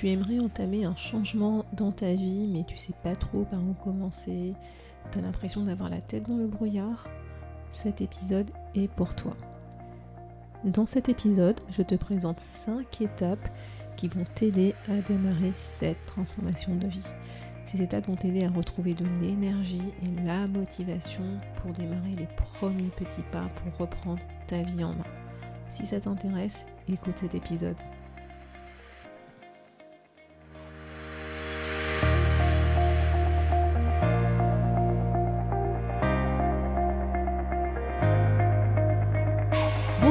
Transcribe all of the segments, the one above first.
tu aimerais entamer un changement dans ta vie mais tu sais pas trop par où commencer, tu as l'impression d'avoir la tête dans le brouillard, cet épisode est pour toi. Dans cet épisode, je te présente 5 étapes qui vont t'aider à démarrer cette transformation de vie. Ces étapes vont t'aider à retrouver de l'énergie et la motivation pour démarrer les premiers petits pas pour reprendre ta vie en main. Si ça t'intéresse, écoute cet épisode.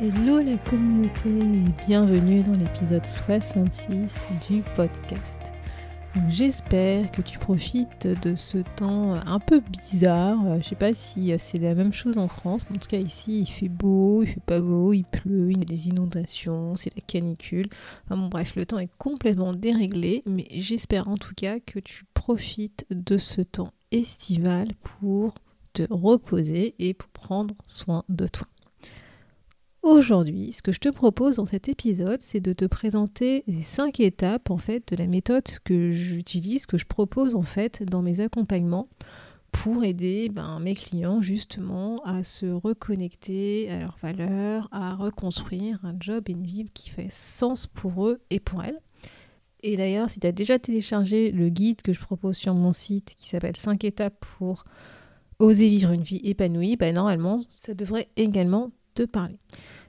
Hello la communauté et bienvenue dans l'épisode 66 du podcast. J'espère que tu profites de ce temps un peu bizarre. Je sais pas si c'est la même chose en France, mais en tout cas ici il fait beau, il fait pas beau, il pleut, il y a des inondations, c'est la canicule. Enfin bon bref, le temps est complètement déréglé, mais j'espère en tout cas que tu profites de ce temps estival pour te reposer et pour prendre soin de toi. Aujourd'hui, ce que je te propose dans cet épisode, c'est de te présenter les cinq étapes en fait de la méthode que j'utilise, que je propose en fait dans mes accompagnements pour aider ben, mes clients justement à se reconnecter à leurs valeurs, à reconstruire un job et une vie qui fait sens pour eux et pour elles. Et d'ailleurs, si tu as déjà téléchargé le guide que je propose sur mon site qui s'appelle 5 étapes pour oser vivre une vie épanouie, ben, normalement, ça devrait également te parler.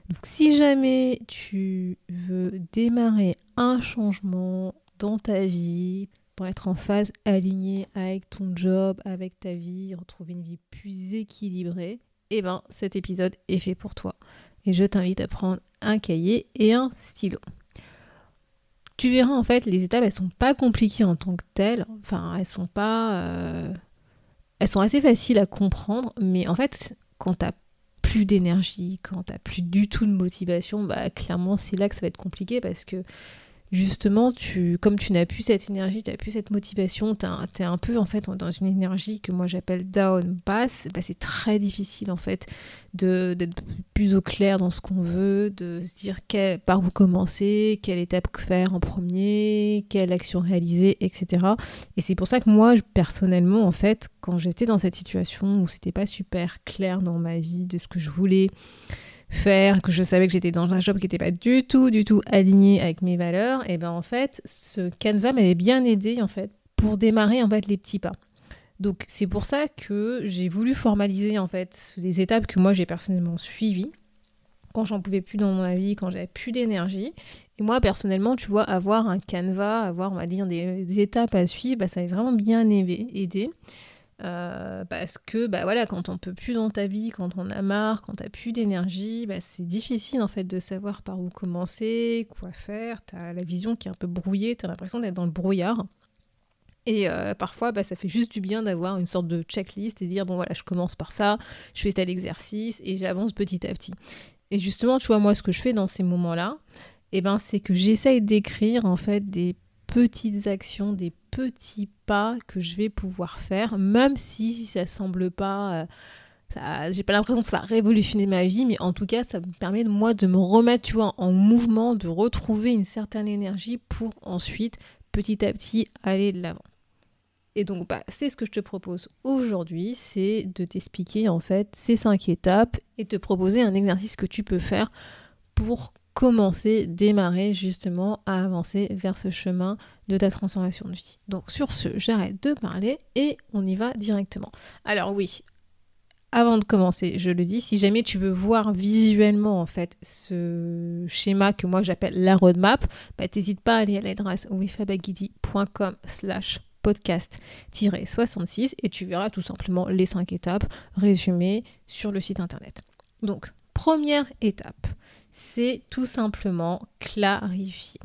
Donc si jamais tu veux démarrer un changement dans ta vie pour être en phase alignée avec ton job, avec ta vie, retrouver une vie plus équilibrée, eh ben cet épisode est fait pour toi. Et je t'invite à prendre un cahier et un stylo. Tu verras en fait les étapes elles sont pas compliquées en tant que telles, enfin elles sont pas euh, elles sont assez faciles à comprendre, mais en fait quand tu plus d'énergie, quand tu plus du tout de motivation, bah clairement c'est là que ça va être compliqué parce que justement, tu, comme tu n'as plus cette énergie, tu n'as plus cette motivation, tu es un peu en fait dans une énergie que moi j'appelle down basse, bah, c'est très difficile en fait d'être plus au clair dans ce qu'on veut, de se dire par où commencer, quelle étape faire en premier, quelle action réaliser, etc. Et c'est pour ça que moi personnellement en fait, quand j'étais dans cette situation où c'était pas super clair dans ma vie de ce que je voulais, faire, que je savais que j'étais dans un job qui n'était pas du tout, du tout aligné avec mes valeurs, et ben en fait, ce canevas m'avait bien aidé en fait pour démarrer en fait les petits pas. Donc c'est pour ça que j'ai voulu formaliser en fait les étapes que moi j'ai personnellement suivies quand j'en pouvais plus dans ma vie, quand j'avais plus d'énergie. Et moi personnellement, tu vois, avoir un canevas, avoir on va dire des, étapes à suivre, bah, ça m'a vraiment bien aidé. Euh, parce que bah voilà, quand on peut plus dans ta vie, quand on a marre, quand t'as plus d'énergie, bah, c'est difficile en fait de savoir par où commencer, quoi faire. T'as la vision qui est un peu brouillée, t'as l'impression d'être dans le brouillard. Et euh, parfois, bah, ça fait juste du bien d'avoir une sorte de checklist et dire bon voilà, je commence par ça, je fais tel exercice et j'avance petit à petit. Et justement, tu vois, moi, ce que je fais dans ces moments-là, et eh ben, c'est que j'essaye d'écrire en fait des petites actions, des petits pas que je vais pouvoir faire, même si ça semble pas. Euh, j'ai pas l'impression que ça va révolutionner ma vie, mais en tout cas, ça me permet de moi de me remettre, en mouvement, de retrouver une certaine énergie pour ensuite, petit à petit, aller de l'avant. Et donc, bah, c'est ce que je te propose aujourd'hui, c'est de t'expliquer en fait ces cinq étapes et te proposer un exercice que tu peux faire pour commencer, démarrer justement à avancer vers ce chemin de ta transformation de vie. Donc sur ce, j'arrête de parler et on y va directement. Alors oui, avant de commencer, je le dis, si jamais tu veux voir visuellement en fait ce schéma que moi j'appelle la roadmap, bah, t'hésites pas à aller à l'adresse wifabagidi.com slash podcast-66 et tu verras tout simplement les cinq étapes résumées sur le site internet. Donc, première étape, c'est tout simplement clarifier.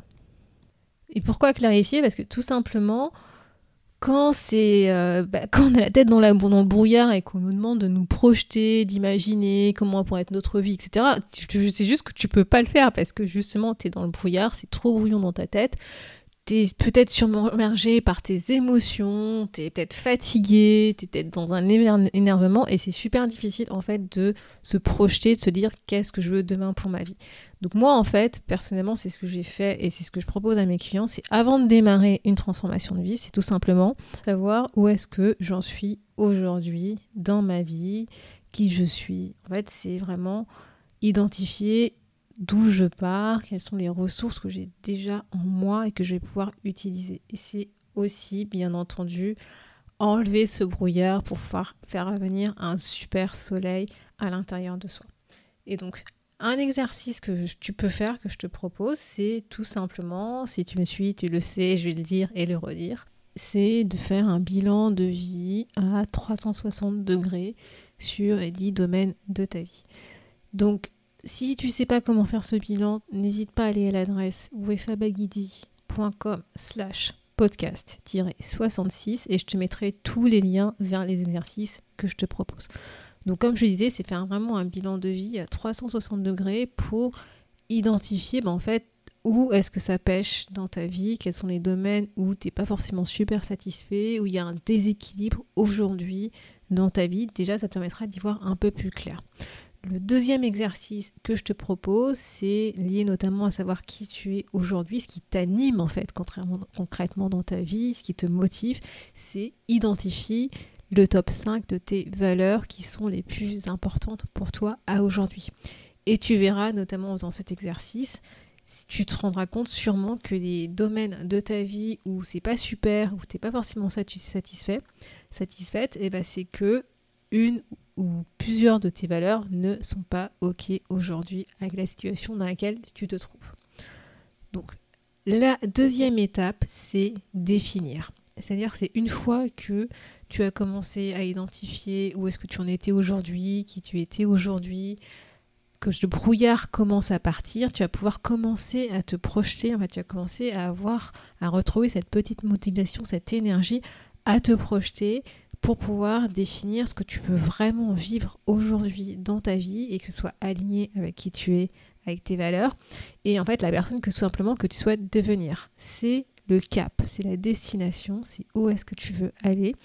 Et pourquoi clarifier? Parce que tout simplement, quand c'est euh, bah, quand on a la tête dans, le brouillard et qu'on nous demande de nous projeter, d'imaginer comment pourrait être notre vie, etc. C'est juste que tu peux pas le faire parce que justement tu es dans le brouillard, c'est trop brouillon dans ta tête t'es peut-être submergé par tes émotions, t'es peut-être fatigué, t'es peut-être dans un énervement et c'est super difficile en fait de se projeter, de se dire qu'est-ce que je veux demain pour ma vie. Donc moi en fait, personnellement, c'est ce que j'ai fait et c'est ce que je propose à mes clients, c'est avant de démarrer une transformation de vie, c'est tout simplement savoir où est-ce que j'en suis aujourd'hui dans ma vie, qui je suis. En fait, c'est vraiment identifier d'où je pars, quelles sont les ressources que j'ai déjà en moi et que je vais pouvoir utiliser. Et c'est aussi, bien entendu, enlever ce brouillard pour pouvoir faire revenir un super soleil à l'intérieur de soi. Et donc, un exercice que tu peux faire, que je te propose, c'est tout simplement, si tu me suis, tu le sais, je vais le dire et le redire, c'est de faire un bilan de vie à 360 degrés sur les 10 domaines de ta vie. Donc, si tu sais pas comment faire ce bilan, n'hésite pas à aller à l'adresse wefabagidi.com slash podcast-66 et je te mettrai tous les liens vers les exercices que je te propose. Donc comme je disais, c'est faire vraiment un bilan de vie à 360 degrés pour identifier ben, en fait où est-ce que ça pêche dans ta vie, quels sont les domaines où tu n'es pas forcément super satisfait, où il y a un déséquilibre aujourd'hui dans ta vie. Déjà, ça te permettra d'y voir un peu plus clair. Le deuxième exercice que je te propose, c'est lié notamment à savoir qui tu es aujourd'hui, ce qui t'anime en fait concrètement dans ta vie, ce qui te motive, c'est identifier le top 5 de tes valeurs qui sont les plus importantes pour toi à aujourd'hui. Et tu verras notamment en faisant cet exercice, tu te rendras compte sûrement que les domaines de ta vie où c'est pas super, où tu n'es pas forcément satisfait, satisfaite, et eh ben c'est que une ou plusieurs de tes valeurs ne sont pas OK aujourd'hui avec la situation dans laquelle tu te trouves. Donc, la deuxième étape, c'est définir. C'est-à-dire c'est une fois que tu as commencé à identifier où est-ce que tu en étais aujourd'hui, qui tu étais aujourd'hui, que le brouillard commence à partir, tu vas pouvoir commencer à te projeter, en fait, tu vas commencer à avoir, à retrouver cette petite motivation, cette énergie à te projeter pour pouvoir définir ce que tu peux vraiment vivre aujourd'hui dans ta vie et que ce soit aligné avec qui tu es, avec tes valeurs et en fait la personne que tout simplement que tu souhaites devenir. C'est le cap, c'est la destination, c'est où est-ce que tu veux aller.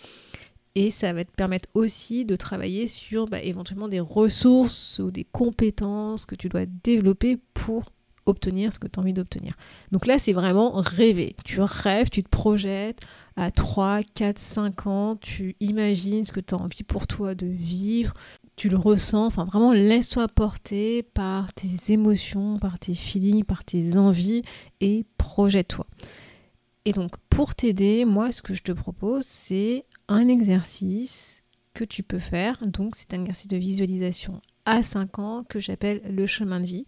Et ça va te permettre aussi de travailler sur bah, éventuellement des ressources ou des compétences que tu dois développer pour obtenir ce que tu as envie d'obtenir. Donc là, c'est vraiment rêver. Tu rêves, tu te projettes à 3, 4, 5 ans, tu imagines ce que tu as envie pour toi de vivre, tu le ressens, enfin vraiment laisse-toi porter par tes émotions, par tes feelings, par tes envies et projette-toi. Et donc pour t'aider, moi ce que je te propose, c'est un exercice que tu peux faire. Donc c'est un exercice de visualisation à 5 ans que j'appelle le chemin de vie.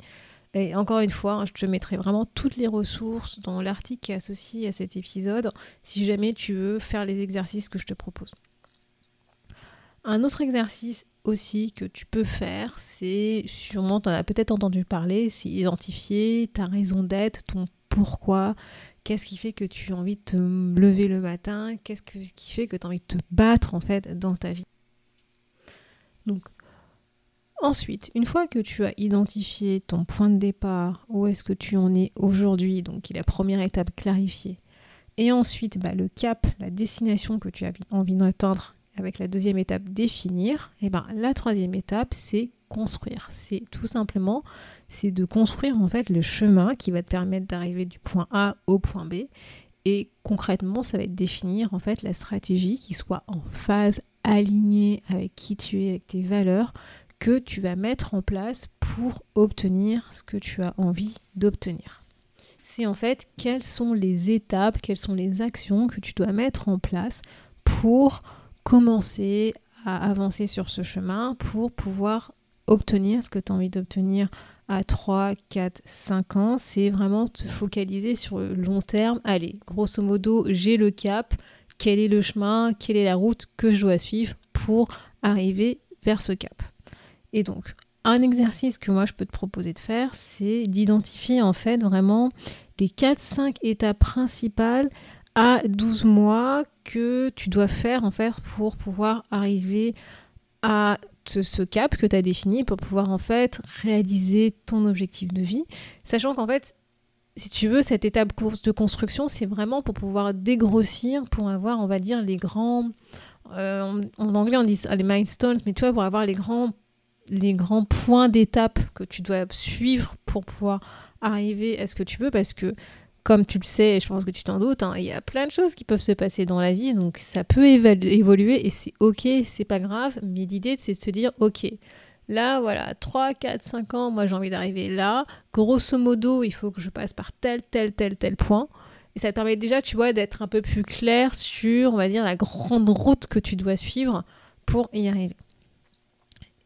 Et encore une fois, hein, je te mettrai vraiment toutes les ressources dans l'article qui est associé à cet épisode si jamais tu veux faire les exercices que je te propose. Un autre exercice aussi que tu peux faire, c'est sûrement, tu en as peut-être entendu parler, c'est identifier ta raison d'être, ton pourquoi, qu'est-ce qui fait que tu as envie de te lever le matin, qu'est-ce qui fait que tu as envie de te battre en fait dans ta vie? Donc Ensuite, une fois que tu as identifié ton point de départ, où est-ce que tu en es aujourd'hui, donc la première étape clarifiée, et ensuite bah, le cap, la destination que tu as envie d'atteindre avec la deuxième étape définir, et ben la troisième étape c'est construire. C'est tout simplement c'est de construire en fait le chemin qui va te permettre d'arriver du point A au point B. Et concrètement, ça va être définir en fait la stratégie qui soit en phase alignée avec qui tu es, avec tes valeurs, que tu vas mettre en place pour obtenir ce que tu as envie d'obtenir. C'est en fait quelles sont les étapes, quelles sont les actions que tu dois mettre en place pour commencer à avancer sur ce chemin, pour pouvoir obtenir ce que tu as envie d'obtenir à 3, 4, 5 ans. C'est vraiment te focaliser sur le long terme. Allez, grosso modo, j'ai le cap, quel est le chemin, quelle est la route que je dois suivre pour arriver vers ce cap? Et donc, un exercice que moi je peux te proposer de faire, c'est d'identifier en fait vraiment les 4-5 étapes principales à 12 mois que tu dois faire en fait pour pouvoir arriver à ce, cap que tu as défini pour pouvoir en fait réaliser ton objectif de vie. Sachant qu'en fait, si tu veux, cette étape de construction, c'est vraiment pour pouvoir dégrossir, pour avoir, on va dire, les grands... Euh, en, anglais, on dit les milestones, mais tu vois, pour avoir les grands, les grands points d'étape que tu dois suivre pour pouvoir arriver à ce que tu veux, parce que comme tu le sais, et je pense que tu t'en doutes, hein, il y a plein de choses qui peuvent se passer dans la vie, donc ça peut évoluer et c'est ok, c'est pas grave, mais l'idée c'est de se dire ok, là voilà, 3, 4, 5 ans, moi j'ai envie d'arriver là, grosso modo, il faut que je passe par tel, tel, tel, tel point. Et ça te permet déjà, tu vois, d'être un peu plus clair sur, on va dire, la grande route que tu dois suivre pour y arriver.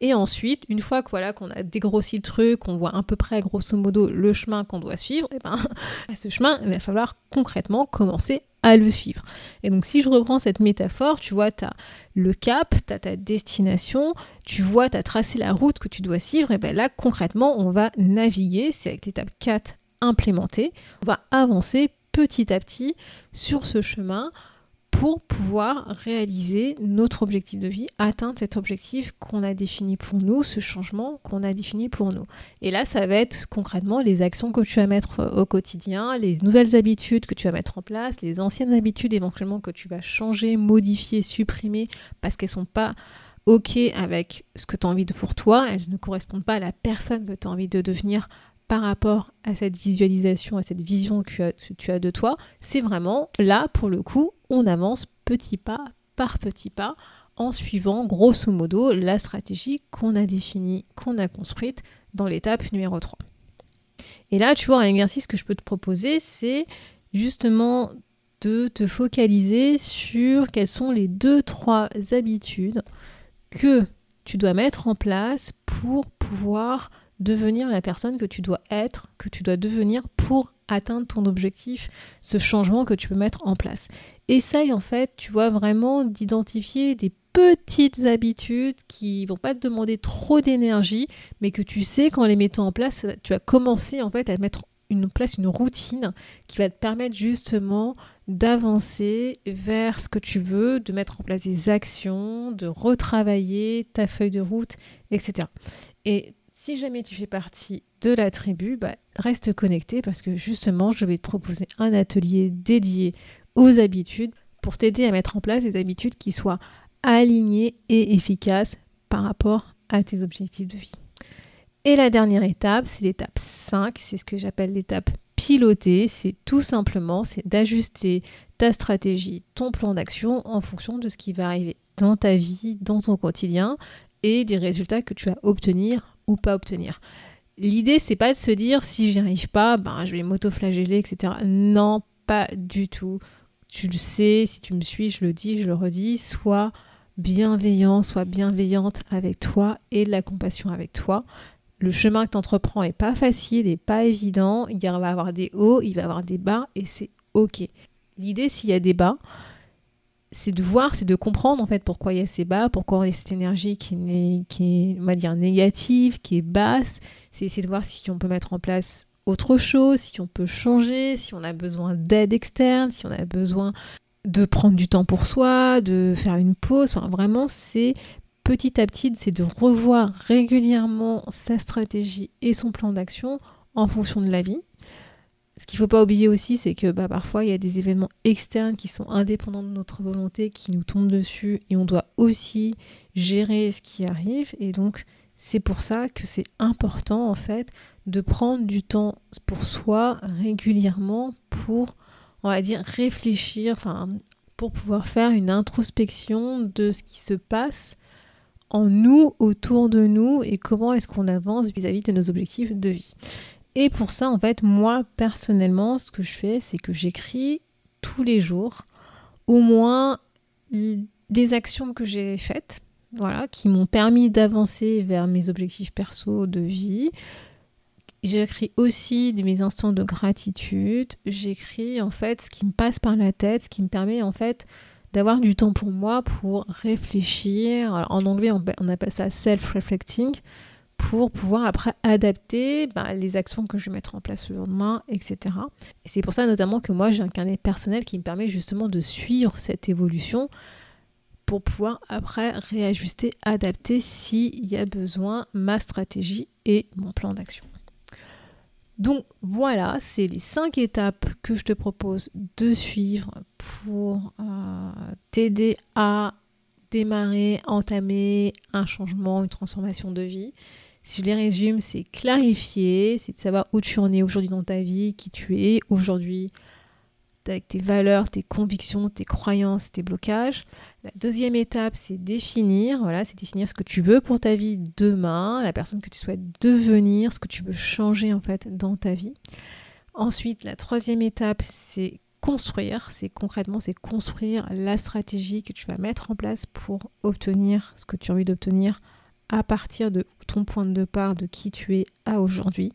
Et ensuite, une fois voilà qu'on a dégrossi le truc, qu'on voit à peu près grosso modo le chemin qu'on doit suivre, et eh ben à ce chemin, il va falloir concrètement commencer à le suivre. Et donc si je reprends cette métaphore, tu vois, tu as le cap, tu as ta destination, tu vois, tu as tracé la route que tu dois suivre, et bien là concrètement, on va naviguer, c'est avec l'étape 4 implémentée, on va avancer petit à petit sur ce chemin pour pouvoir réaliser notre objectif de vie, atteindre cet objectif qu'on a défini pour nous, ce changement qu'on a défini pour nous. Et là, ça va être concrètement les actions que tu vas mettre euh, au quotidien, les nouvelles habitudes que tu vas mettre en place, les anciennes habitudes éventuellement que tu vas changer, modifier, supprimer parce qu'elles sont pas OK avec ce que tu as envie de pour toi, elles ne correspondent pas à la personne que tu as envie de devenir par rapport à cette visualisation, à cette vision que tu as de toi, c'est vraiment là, pour le coup, on avance petit pas par petit pas en suivant grosso modo la stratégie qu'on a définie, qu'on a construite dans l'étape numéro 3. Et là, tu vois, un exercice que je peux te proposer, c'est justement de te focaliser sur quelles sont les deux, trois habitudes que tu dois mettre en place pour pouvoir devenir la personne que tu dois être, que tu dois devenir pour atteindre ton objectif, ce changement que tu peux mettre en place. Essaye en fait, tu vois, vraiment d'identifier des petites habitudes qui vont pas te demander trop d'énergie, mais que tu sais qu'en les mettant en place, tu vas commencer en fait à mettre une place une routine qui va te permettre justement d'avancer vers ce que tu veux, de mettre en place des actions, de retravailler ta feuille de route, etc. Et si jamais tu fais partie de la tribu, bah, reste connecté parce que justement, je vais te proposer un atelier dédié aux habitudes pour t'aider à mettre en place des habitudes qui soient alignées et efficaces par rapport à tes objectifs de vie. Et la dernière étape, c'est l'étape 5, c'est ce que j'appelle l'étape pilotée, c'est tout simplement c'est d'ajuster ta stratégie, ton plan d'action en fonction de ce qui va arriver dans ta vie, dans ton quotidien et des résultats que tu vas obtenir ou pas obtenir. L'idée, c'est pas de se dire si j'y arrive pas, ben, je vais m'auto-flageller, etc. Non, pas du tout. Tu le sais, si tu me suis, je le dis, je le redis, sois bienveillant, sois bienveillante avec toi et de la compassion avec toi. Le chemin que tu entreprends est pas facile, et pas évident. Il va avoir des hauts, il va avoir des bas et c'est ok. L'idée, s'il y a des bas, c'est de voir, c'est de comprendre en fait pourquoi il y a ces bas, pourquoi y a cette énergie qui est, qui on va dire, négative, qui est basse. C'est essayer de voir si on peut mettre en place autre chose, si on peut changer, si on a besoin d'aide externe, si on a besoin de prendre du temps pour soi, de faire une pause. Enfin, vraiment, c'est petit à petit, c'est de revoir régulièrement sa stratégie et son plan d'action en fonction de la vie ce qu'il ne faut pas oublier aussi, c'est que bah, parfois il y a des événements externes qui sont indépendants de notre volonté, qui nous tombent dessus, et on doit aussi gérer ce qui arrive. Et donc c'est pour ça que c'est important en fait de prendre du temps pour soi régulièrement pour, on va dire, réfléchir, pour pouvoir faire une introspection de ce qui se passe en nous, autour de nous, et comment est-ce qu'on avance vis à -vis de nos objectifs de vie. Et pour ça, en fait, moi, personnellement, ce que je fais, c'est que j'écris tous les jours au moins des actions que j'ai faites, voilà, qui m'ont permis d'avancer vers mes objectifs perso de vie. J'écris aussi mes instants de gratitude. J'écris en fait ce qui me passe par la tête, ce qui me permet en fait d'avoir du temps pour moi pour réfléchir. en anglais, on appelle ça self-reflecting pour pouvoir après adapter bah, les actions que je vais mettre en place le lendemain, etc. Et c'est pour ça notamment que moi j'ai un carnet personnel qui me permet justement de suivre cette évolution pour pouvoir après réajuster, adapter s'il y a besoin ma stratégie et mon plan d'action. Donc voilà, c'est les cinq étapes que je te propose de suivre pour euh, t'aider à démarrer, entamer un changement, une transformation de vie. Si je les résume, c'est clarifier, c'est de savoir où tu en es aujourd'hui dans ta vie, qui tu es aujourd'hui, avec tes valeurs, tes convictions, tes croyances, tes blocages. La deuxième étape, c'est définir, voilà, c'est définir ce que tu veux pour ta vie demain, la personne que tu souhaites devenir, ce que tu veux changer en fait dans ta vie. Ensuite, la troisième étape, c'est construire, c'est concrètement, c'est construire la stratégie que tu vas mettre en place pour obtenir ce que tu as envie d'obtenir à partir de ton point de départ, de qui tu es à aujourd'hui.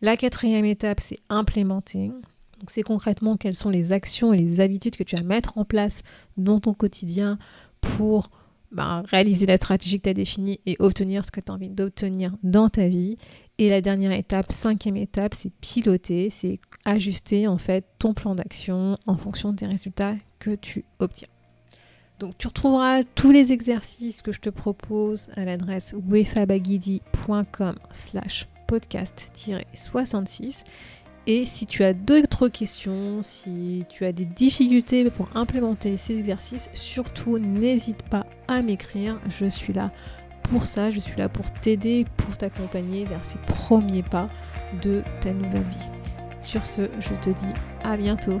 La quatrième étape, c'est implémenter. Donc c'est concrètement quelles sont les actions et les habitudes que tu vas mettre en place dans ton quotidien pour bah, réaliser la stratégie que tu as définie et obtenir ce que tu as envie d'obtenir dans ta vie. Et la dernière étape, cinquième étape, c'est piloter, c'est ajuster en fait ton plan d'action en fonction des résultats que tu obtiens. Donc tu retrouveras tous les exercices que je te propose à l'adresse wefabagidi.com slash podcast-66 et si tu as d'autres questions, si tu as des difficultés pour implémenter ces exercices, surtout n'hésite pas à m'écrire. Je suis là pour ça, je suis là pour t'aider, pour t'accompagner vers ces premiers pas de ta nouvelle vie. Sur ce, je te dis à bientôt.